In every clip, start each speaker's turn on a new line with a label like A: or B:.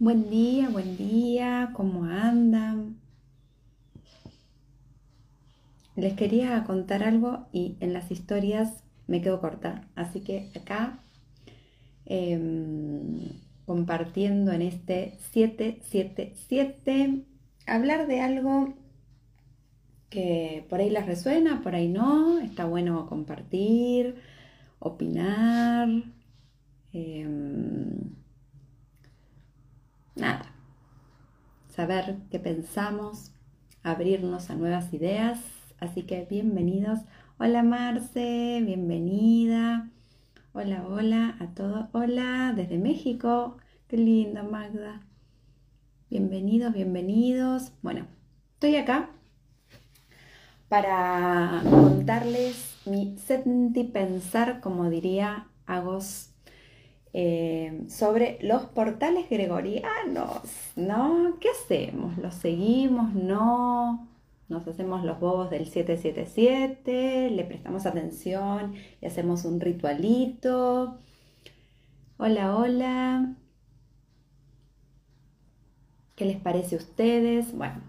A: Buen día, buen día, ¿cómo andan? Les quería contar algo y en las historias me quedo corta, así que acá em, compartiendo en este 777, hablar de algo que por ahí les resuena, por ahí no, está bueno compartir, opinar. Em, nada, saber qué pensamos, abrirnos a nuevas ideas. Así que bienvenidos. Hola Marce, bienvenida. Hola, hola a todos. Hola desde México. Qué lindo, Magda. Bienvenidos, bienvenidos. Bueno, estoy acá para contarles mi senti pensar, como diría Agos eh, sobre los portales gregorianos, ¿no? ¿Qué hacemos? ¿Los seguimos? ¿No? Nos hacemos los bobos del 777, le prestamos atención y hacemos un ritualito. Hola, hola. ¿Qué les parece a ustedes? Bueno,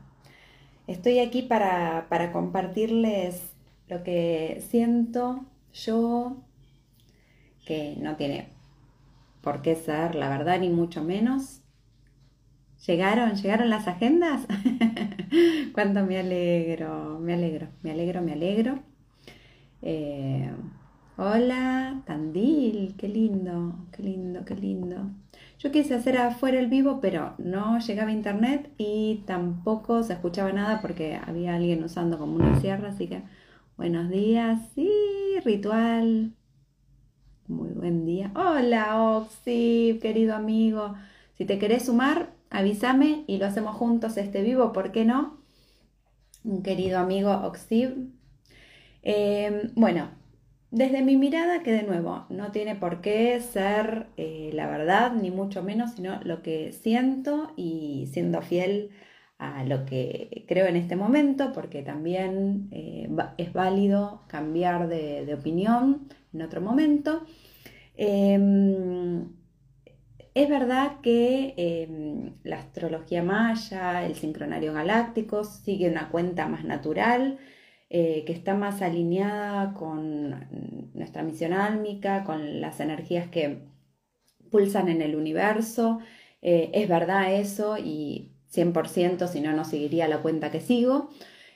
A: estoy aquí para, para compartirles lo que siento yo, que no tiene por qué ser, la verdad, ni mucho menos. ¿Llegaron? ¿Llegaron las agendas? Cuánto me alegro, me alegro, me alegro, me alegro. Eh, hola, Tandil, qué lindo, qué lindo, qué lindo. Yo quise hacer afuera el vivo, pero no llegaba internet y tampoco se escuchaba nada porque había alguien usando como una sierra, así que buenos días, sí, ritual, muy buen día. Hola, Oxy, querido amigo. Si te querés sumar, avísame y lo hacemos juntos este vivo, ¿por qué no? Un querido amigo Oxib. Em, bueno, desde mi mirada, que de nuevo, no tiene por qué ser eh, la verdad, ni mucho menos, sino lo que siento y siendo fiel a lo que creo en este momento, porque también eh, es válido cambiar de opinión en otro momento. Em, es verdad que em, la astrología maya, el sincronario galáctico, sigue una cuenta más natural, eh, que está más alineada con nuestra misión álmica, con las energías que pulsan en el universo. Eh, es verdad eso y 100% si no, no seguiría la cuenta que sigo.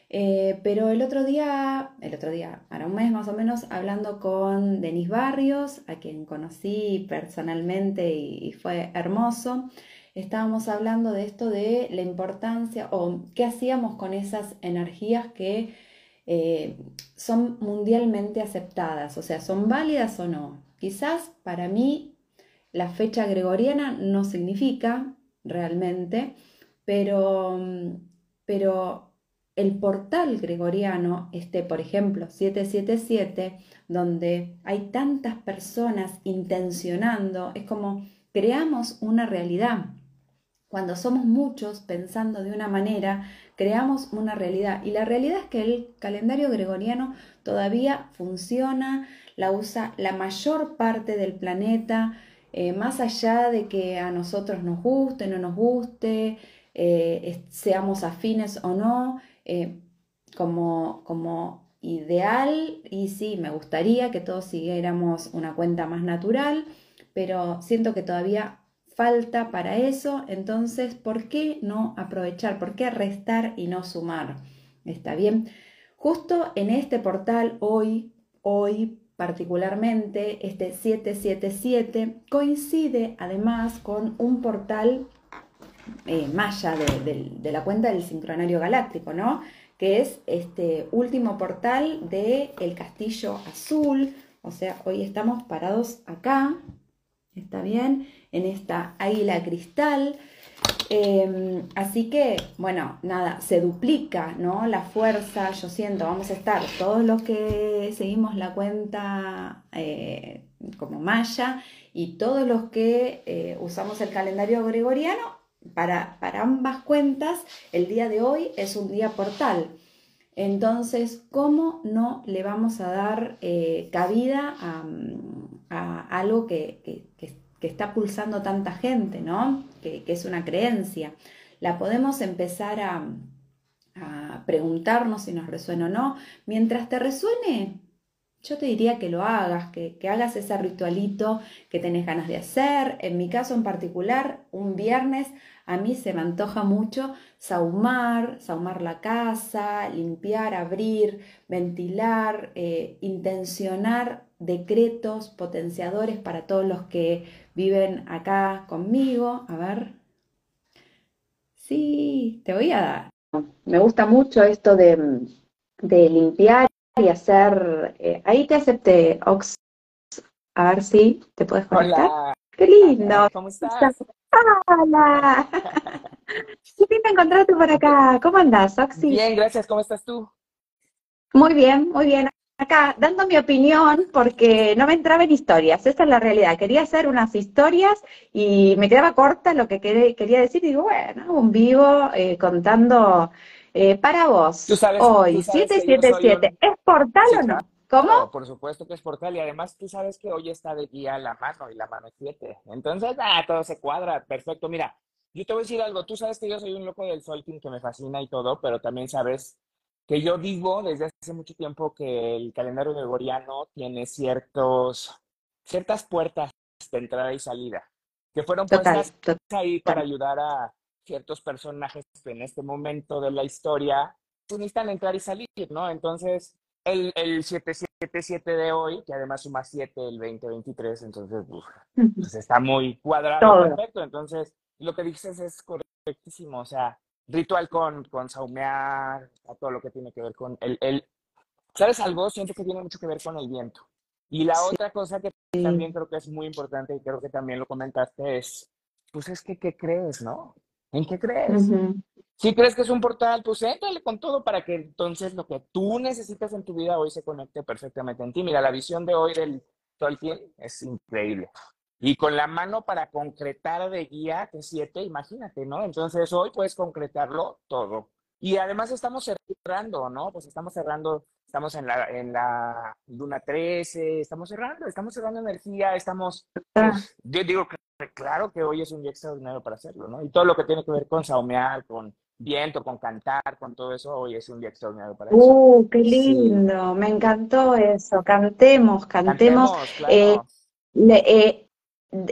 A: Eh, pero el otro día, el otro día, ahora un mes más o menos, hablando con Denis Barrios, a quien conocí personalmente y, fue hermoso, estábamos hablando de esto de la importancia o qué hacíamos con esas energías que eh, son mundialmente aceptadas, o sea, son válidas o no. Quizás para mí la fecha gregoriana no significa realmente, pero, pero el portal gregoriano, este por ejemplo 777, donde hay tantas personas intencionando, es como creamos una realidad. Cuando somos muchos pensando de una manera, creamos una realidad. Y la realidad es que el calendario gregoriano todavía funciona, la usa la mayor parte del planeta, eh, más allá de que a nosotros nos guste, no nos guste, eh, seamos afines o no, eh, como, como ideal y sí, me gustaría que todos siguiéramos una cuenta más natural, pero siento que todavía falta para eso, entonces, ¿por qué no aprovechar? ¿Por qué restar y no sumar? ¿Está bien? Justo en este portal hoy, hoy particularmente, este 777 coincide además con un portal eh, maya de, la cuenta del sincronario galáctico, ¿no? Que es este último portal del el castillo azul. O sea, hoy estamos parados acá, ¿está bien? En esta águila cristal. Em, así que, bueno, nada, se duplica, ¿no? La fuerza, yo siento, vamos a estar todos los que seguimos la cuenta eh, como maya y todos los que eh, usamos el calendario gregoriano para, ambas cuentas, el día de hoy es un día portal. Entonces, ¿cómo no le vamos a dar eh, cabida a, algo que, que está pulsando tanta gente, ¿no? Que, es una creencia. La podemos empezar a, preguntarnos si nos resuena o no. Mientras te resuene, yo te diría que lo hagas, que, que, hagas ese ritualito que tenés ganas de hacer. En mi caso en particular, un viernes a mí se me antoja mucho saumar, saumar la casa, limpiar, abrir, ventilar, eh, intencionar decretos potenciadores para todos los que viven acá conmigo. A ver. Sí, te voy a dar. Me gusta mucho esto de, limpiar y hacer. Eh, ahí te acepté, Ox. A ver si te puedes conectar.
B: Hola.
A: Qué lindo.
B: ¿Cómo estás?
A: Hola. Qué lindo encontrarte por acá. ¿Cómo andas, Oxy?
B: Bien, gracias. ¿Cómo estás tú?
A: Muy bien, muy bien. Acá dando mi opinión porque no me entraba en historias, esa es la realidad. Quería hacer unas historias y me quedaba corta lo que quería decir y digo, bueno, un vivo eh, contando eh, para vos hoy, 777, ¿es portal o no? ¿Cómo?
B: por supuesto que es portal y además tú sabes que hoy está de guía la mano y la mano es 7. Entonces, ah, todo se cuadra, perfecto. Mira, yo te voy a decir algo, tú sabes que yo soy un loco del solking que me fascina y todo, pero también sabes que yo digo desde hace mucho tiempo que el calendario gregoriano tiene ciertos, ciertas puertas de entrada y salida, que fueron puestas ahí para ayudar a ciertos personajes que en este momento de la historia pues, necesitan entrar y salir, ¿no? Entonces, el, el 777 de hoy, que además suma 7 el 2023, entonces pues está muy cuadrado, perfecto. Entonces, lo que dices es correctísimo, o sea, ritual con, con saumear, a todo lo que tiene que ver con el, el, ¿sabes algo? Siento que tiene mucho que ver con el viento. Y la otra cosa que también creo que es muy importante y creo que también lo comentaste es, pues es que, ¿qué crees, no? ¿En qué crees? Si crees que es un portal, pues éntale con todo para que entonces lo que tú necesitas en tu vida hoy se conecte perfectamente en ti. Mira, la visión de hoy del Tolkien es increíble. Y con la mano para concretar de guía, que siete, imagínate, ¿no? Entonces hoy puedes concretarlo todo. Y además estamos cerrando, ¿no? Pues estamos cerrando, estamos en la, en la luna 13, estamos cerrando, estamos cerrando energía, estamos, pues, yo digo que claro que hoy es un día extraordinario para hacerlo, ¿no? Y todo lo que tiene que ver con saumear, con viento, con cantar, con todo eso, hoy es un día extraordinario para eso.
A: ¡Uh, qué lindo! Me encantó eso. Cantemos, cantemos. Eh, eh,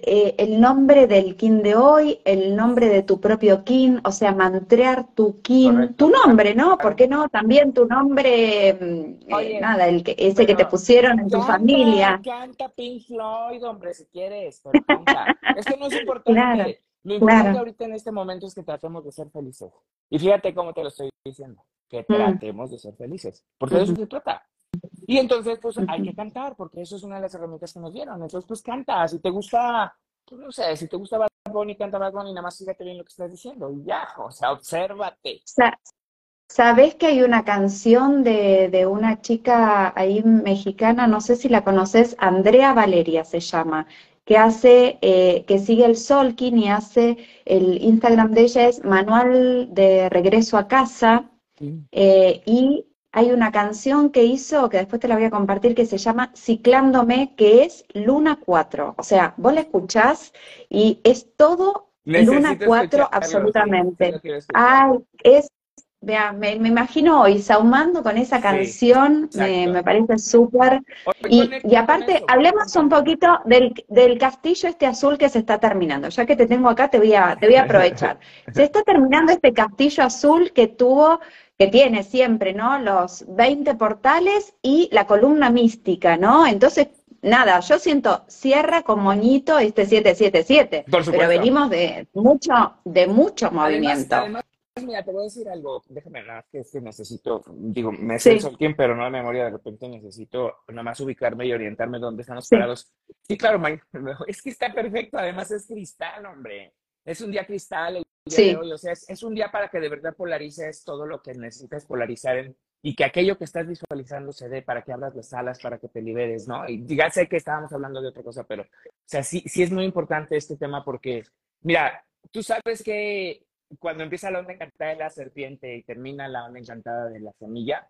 A: eh, el nombre del kin de hoy, el nombre de tu propio kin, o sea, mantrear tu kin, tu nombre, ¿no? ¿Por qué no? También tu nombre, mm, nada, el que, ese que te pusieron en tu familia.
B: Canta Pink Floyd, hombre, si quieres, pero canta. es que no es importante. Lo importante ahorita en este momento es que tratemos de ser felices. Y fíjate cómo te lo estoy diciendo, que mm. tratemos de ser felices, porque de eso se trata. Y entonces, pues hay que cantar, porque eso es una de las herramientas que nos dieron. Entonces, pues canta. Si te gusta, pues, no sé, si te gusta Bad Bunny, canta Bad Bunny, nada más fíjate bien lo que estás diciendo. Y ya, o sea, obsérvate.
A: ¿Sabes que hay una canción de, de, una chica ahí mexicana, no sé si la conoces, Andrea Valeria se llama, que hace, eh, que sigue el Solkin y hace, el Instagram de ella es Manual de Regreso a Casa, eh, y hay una canción que hizo, que después te la voy a compartir, que se llama Ciclándome, que es Luna 4. O sea, vos la escuchás y es todo Luna 4 absolutamente. Ay, es Vea, me, imagino hoy saumando con esa canción, me, parece súper. Y, aparte, hablemos un poquito del, del, castillo este azul que se está terminando. Ya que te tengo acá, te voy a, te voy a aprovechar. se está terminando este castillo azul que tuvo, que tiene siempre, ¿no? Los 20 portales y la columna mística, ¿no? Entonces, nada, yo siento cierra con moñito este 777. pero venimos de mucho, de mucho movimiento.
B: Mira, te voy a decir algo, déjame nada, que es que necesito, digo, me sé el quién, pero no de memoria, de repente necesito nada más ubicarme y orientarme dónde están los parados. Sí, claro, es que está perfecto, además es cristal, hombre. Es un día cristal el día de hoy, o sea, es, un día para que de verdad polarices todo lo que necesitas polarizar en, y que aquello que estás visualizando se dé para que abras las alas, para que te liberes, ¿no? Y ya sé que estábamos hablando de otra cosa, pero, o sea, sí, sí es muy importante este tema porque, mira, tú sabes que cuando empieza la onda encantada de la serpiente y termina la onda encantada de la semilla,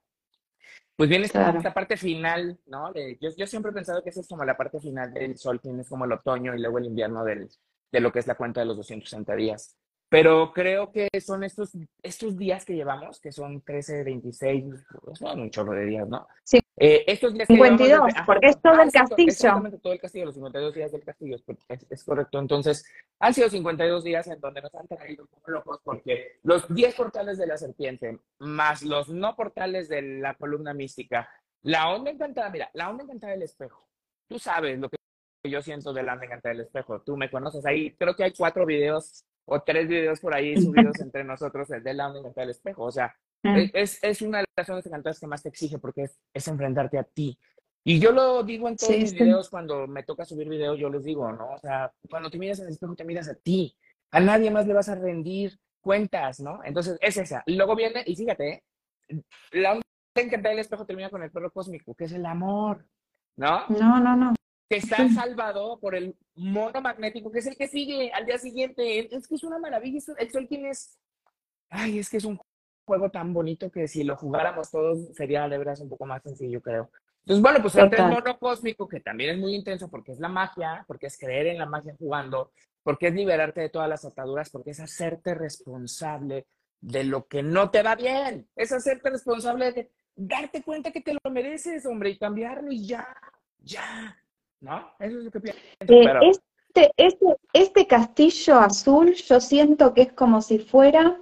B: pues viene esta parte final, ¿no? yo, yo, siempre he pensado que esa es como la parte final del sol, tienes como el otoño y luego el invierno del, de lo que es la cuenta de los 260 días. Pero creo que son estos, estos días que llevamos, que son 13, 26, son un chorro de días, ¿no?
A: Sí.
B: Eh, estos días
A: 52, porque es todo el castillo.
B: Exactamente, todo el castillo, los 52 días del castillo, es, es, correcto. Entonces, han sido 52 días en donde nos han traído como locos, porque los 10 portales de la serpiente, más los no portales de la columna mística, la onda encantada, mira, la onda encantada del espejo. Tú sabes lo que yo siento de la onda encantada del espejo. Tú me conoces ahí. Creo que hay cuatro videos o tres videos por ahí subidos entre nosotros, el de la onda del espejo. O sea, mm. es, es una de las ondas encantadas que más te exige porque es, es enfrentarte a ti. Y yo lo digo en todos mis videos, cuando me toca subir videos, yo les digo, ¿no? O sea, cuando te miras en el espejo, te miras a ti. A nadie más le vas a rendir cuentas, ¿no? Entonces, es esa. Y luego viene, y fíjate, la onda encantada del espejo termina con el perro cósmico, que es el amor, ¿no?
A: No, no, no
B: que está salvado por el mono magnético, que es el que sigue al día siguiente. Es que es una maravilla. El sol tiene Ay, es que es un juego tan bonito que si lo jugáramos todos sería de veras un poco más sencillo, creo. Entonces, bueno, pues el mono cósmico, que también es muy intenso porque es la magia, porque es creer en la magia jugando, porque es liberarte de todas las ataduras, porque es hacerte responsable de lo que no te va bien. Es hacerte responsable de darte cuenta que te lo mereces, hombre, y cambiarlo y ya, ya. ¿No? Eso es lo que pienso. Eh,
A: este, este, este castillo azul yo siento que es como si fuera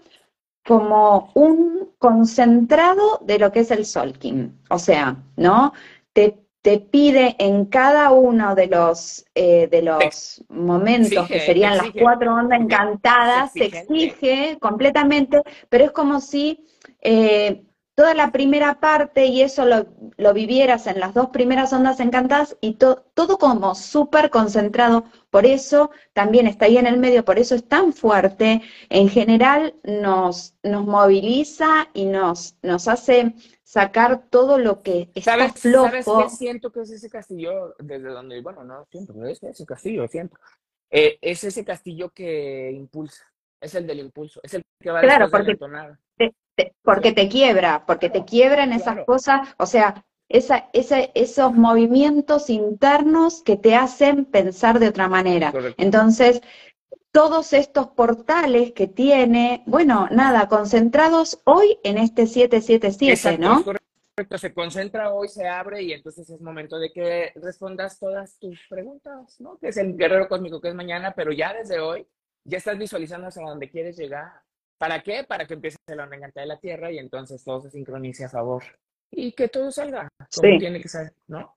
A: como un concentrado de lo que es el Solking. O sea, ¿no? Te, te pide en cada uno de los, eh, de los momentos, que serían las cuatro ondas encantadas, se exige completamente, pero es como si eh, toda la primera parte y eso lo, vivieras en las dos primeras ondas encantadas y todo como súper concentrado. Por eso también está ahí en el medio, por eso es tan fuerte. En general nos, nos moviliza y nos, nos hace sacar todo lo que está
B: ¿Sabes,
A: flojo.
B: ¿Sabes qué siento que es ese castillo desde donde, bueno, no siento, pero es ese castillo, siento. Eh, es ese castillo que impulsa, es el del impulso, es el que va
A: claro, porque, porque te quiebra, porque te quiebra en esas cosas, o sea, esa, esos movimientos internos que te hacen pensar de otra manera. Entonces, todos estos portales que tiene, bueno, nada, concentrados hoy en este 777, ¿no?
B: Correcto, se concentra hoy, se abre y entonces es momento de que respondas todas tus preguntas, ¿no? Que es el guerrero cósmico que es mañana, pero ya desde hoy ya estás visualizando hacia dónde quieres llegar. ¿Para qué? Para que empiece la onda de la Tierra y entonces todo se sincronice a favor. Y que todo salga como tiene que ser, ¿no?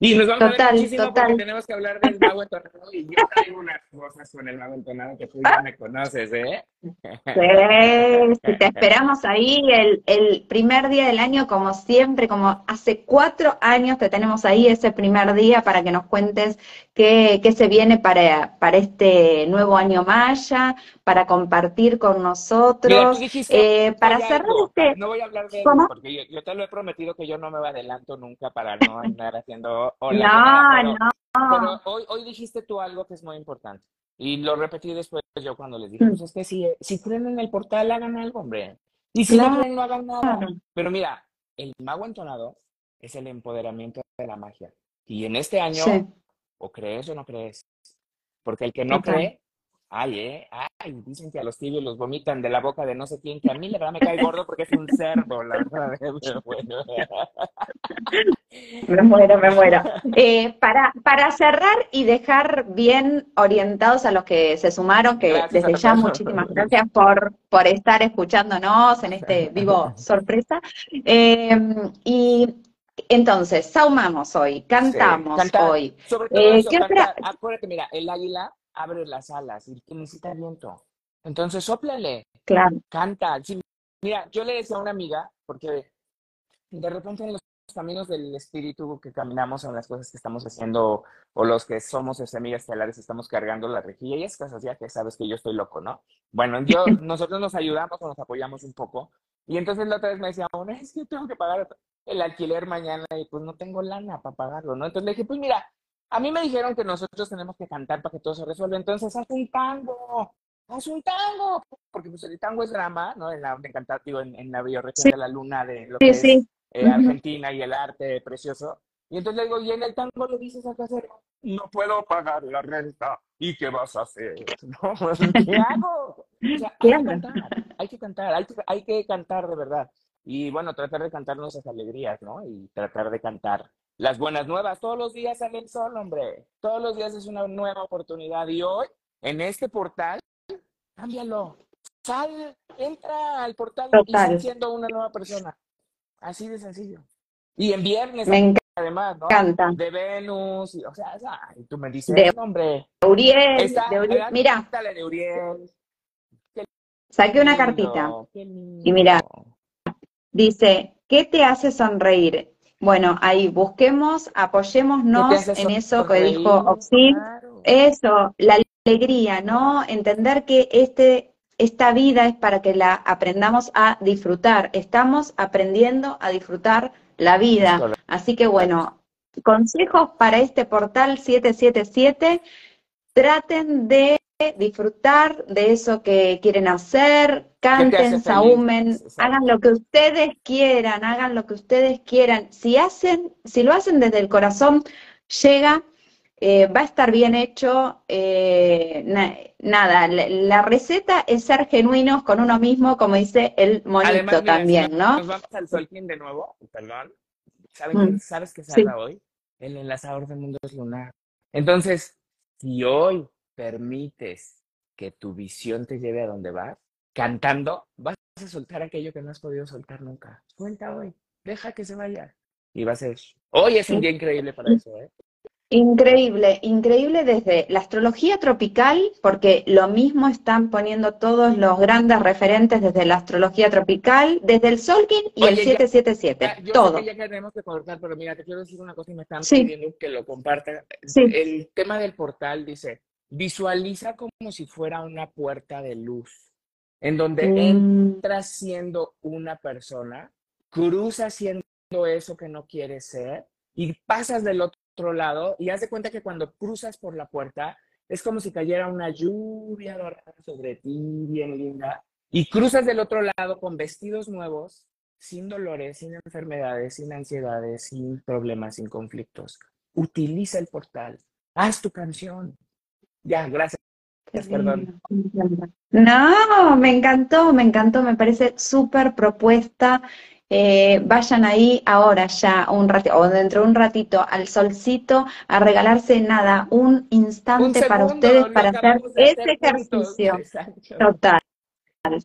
B: Y nos vamos a ver muchísimo porque tenemos que hablar del mago entonado y yo traigo unas cosas con el mago entonado que tú ya me conoces, ¿eh?
A: Sí, te esperamos ahí el, el, primer día del año como siempre, como hace cuatro años te tenemos ahí ese primer día para que nos cuentes qué, qué se viene para, para este nuevo año maya, para compartir con nosotros,
B: eh, para cerrar este... No voy a hablar de ¿Cómo? porque yo, yo, te lo he prometido que yo no me adelanto nunca para no andar haciendo
A: no, no.
B: Pero hoy, hoy dijiste tú algo que es muy importante. Y lo repetí después yo cuando les dije, mm. pues es que si, si creen en el portal, hagan algo, hombre. Y si no creen, no hagan nada. Pero mira, el mago entonado es el empoderamiento de la magia. Y en este año, o crees o no crees. Porque el que no cree, Ay, eh, ay, dicen que a los tibios los vomitan de la boca de no sé quién, que a mí la verdad me cae gordo porque es un cerdo, la verdad.
A: Me muero, me muero. Eh, para, para cerrar y dejar bien orientados a los que se sumaron, que desde ya muchísimas gracias por, por estar escuchándonos en este vivo sorpresa. Eh, y entonces, saumamos hoy, cantamos hoy.
B: Sobre todo eh, acuérdate, mira, el águila abre las alas y necesita viento. Entonces, sóplale.
A: Claro.
B: Canta. mira, yo le decía a una amiga, porque de repente en los caminos del espíritu que caminamos, en las cosas que estamos haciendo, o los que somos semillas estelares, estamos cargando la rejilla y estas ya que sabes que yo estoy loco, ¿no? Bueno, yo, nosotros nos ayudamos o nos apoyamos un poco. Y entonces la otra vez me decía, bueno, es que tengo que pagar el alquiler mañana y pues no tengo lana para pagarlo, ¿no? Entonces le dije, pues mira, a mí me dijeron que nosotros tenemos que cantar para que todo se resuelva, entonces haz un tango, haz un tango, porque pues el tango es drama, ¿no? En la, en, en, la bioregión de la luna, de lo que es eh, Argentina y el arte precioso. Y entonces le digo, y en el tango le dices al casero, no puedo pagar la renta, ¿y qué vas a hacer? No, ¿qué hago? O sea, hay que cantar, hay que cantar, hay que, hay que cantar de verdad. Y bueno, tratar de cantar nuestras alegrías, ¿no? Y tratar de cantar las buenas nuevas. Todos los días sale el sol, hombre. Todos los días es una nueva oportunidad. Y hoy, en este portal, cámbialo. Sal, entra al portal y sal siendo una nueva persona. Así de sencillo. Y en viernes, además, ¿no?
A: Encanta.
B: De Venus, o sea, ay, tú me dices, de, hombre.
A: Uriel, de Uriel. Mira.
B: De Uriel.
A: Saqué una cartita. Y mira, dice, ¿qué te hace sonreír? Bueno, ahí busquemos, apoyémonos en eso que dijo Oxid. Eso, la alegría, ¿no? Entender que este esta vida es para que la aprendamos a disfrutar. Estamos aprendiendo a disfrutar la vida. Así que bueno, consejos para este portal 777. Traten de disfrutar de eso que quieren hacer, canten, saúmen, hagan lo que ustedes quieran, hagan lo que ustedes quieran. Si hacen, si lo hacen desde el corazón, llega eh, va a estar bien hecho. Eh, nada, la, receta es ser genuinos con uno mismo, como dice el monito también, ¿no?
B: Nos vamos al Solkin de nuevo, perdón. Mm. ¿Sabes qué salga hoy? El enlazador de mundos lunar. Entonces, si hoy permites que tu visión te lleve a donde vas, cantando, vas a soltar aquello que no has podido soltar nunca. Cuenta hoy, deja que se vaya. Y va a ser. Hoy es un día increíble para eso, ¿eh?
A: Increíble, increíble desde la astrología tropical, porque lo mismo están poniendo todos los grandes referentes desde la astrología tropical, desde el Solkin y el 777,
B: yo
A: todo.
B: Sé que ya tenemos que cortar, pero mira, te quiero decir una cosa y me están pidiendo que lo comparta. El tema del portal dice, visualiza como si fuera una puerta de luz, en donde mm. entras siendo una persona, cruzas siendo eso que no quieres ser y pasas del otro otro lado y haz de cuenta que cuando cruzas por la puerta es como si cayera una lluvia dorada sobre ti, bien linda, y cruzas del otro lado con vestidos nuevos, sin dolores, sin enfermedades, sin ansiedades, sin problemas, sin conflictos. Utiliza el portal, haz tu canción. Ya, gracias. Perdón.
A: No, me encantó, me encantó, me parece súper propuesta. Eh, vayan ahí ahora ya un ratito, o dentro de un ratito al solcito a regalarse nada, un instante para ustedes para hacer ese ejercicio. Total,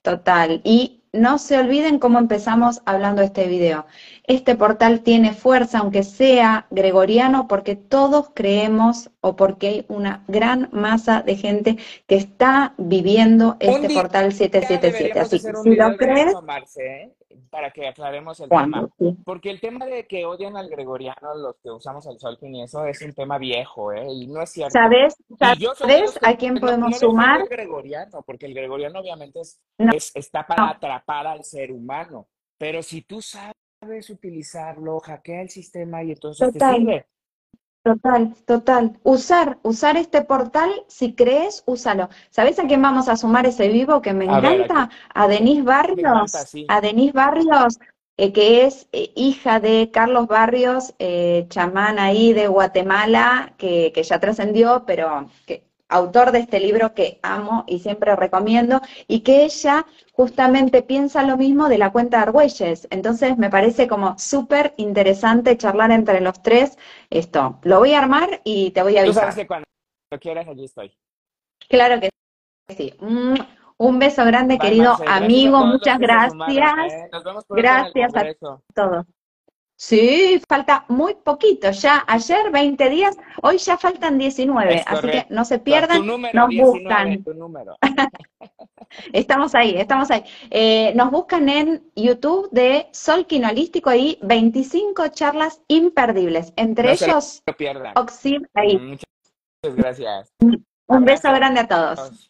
A: total. Y no se olviden cómo empezamos hablando de este video. Este portal tiene fuerza, aunque sea gregoriano, porque todos creemos o porque hay una gran masa de gente que está viviendo este portal 777. Así que si lo crees
B: para que aclaremos el tema. Porque el tema de que odian al gregoriano, los que usamos el Solkin y eso, es un tema viejo, ¿eh? Y no es cierto.
A: ¿Sabes? ¿Sabes a quién podemos sumar?
B: El gregoriano, porque el gregoriano obviamente es, está para atrapar al ser humano. Pero si tú sabes utilizarlo, hackea el sistema y entonces te sirve.
A: Total, total. Usar, usar este portal, si crees, úsalo. ¿Sabes a quién vamos a sumar ese vivo que me encanta? A Denise Barrios. A Denise Barrios, eh, que es eh, hija de Carlos Barrios, eh, chamán ahí de Guatemala, que, que ya trascendió, pero que autor de este libro que amo y siempre recomiendo, y que ella justamente piensa lo mismo de la cuenta de Argüelles. Entonces me parece como súper interesante charlar entre los tres esto. Lo voy a armar y te voy a avisar. Tú
B: sabes que cuando quieras, allí estoy.
A: Claro que sí. Mm, un beso grande, querido amigo. Muchas gracias.
B: ¿eh?
A: gracias a todos. Sí, falta muy poquito, ya ayer 20 días, hoy ya faltan 19, así que no se pierdan, nos buscan. estamos ahí, estamos ahí. Eh, nos buscan en YouTube de Sol Quinolístico y 25 charlas imperdibles, entre ellos
B: Oxid ahí.
A: Muchas gracias. Un beso grande a todos.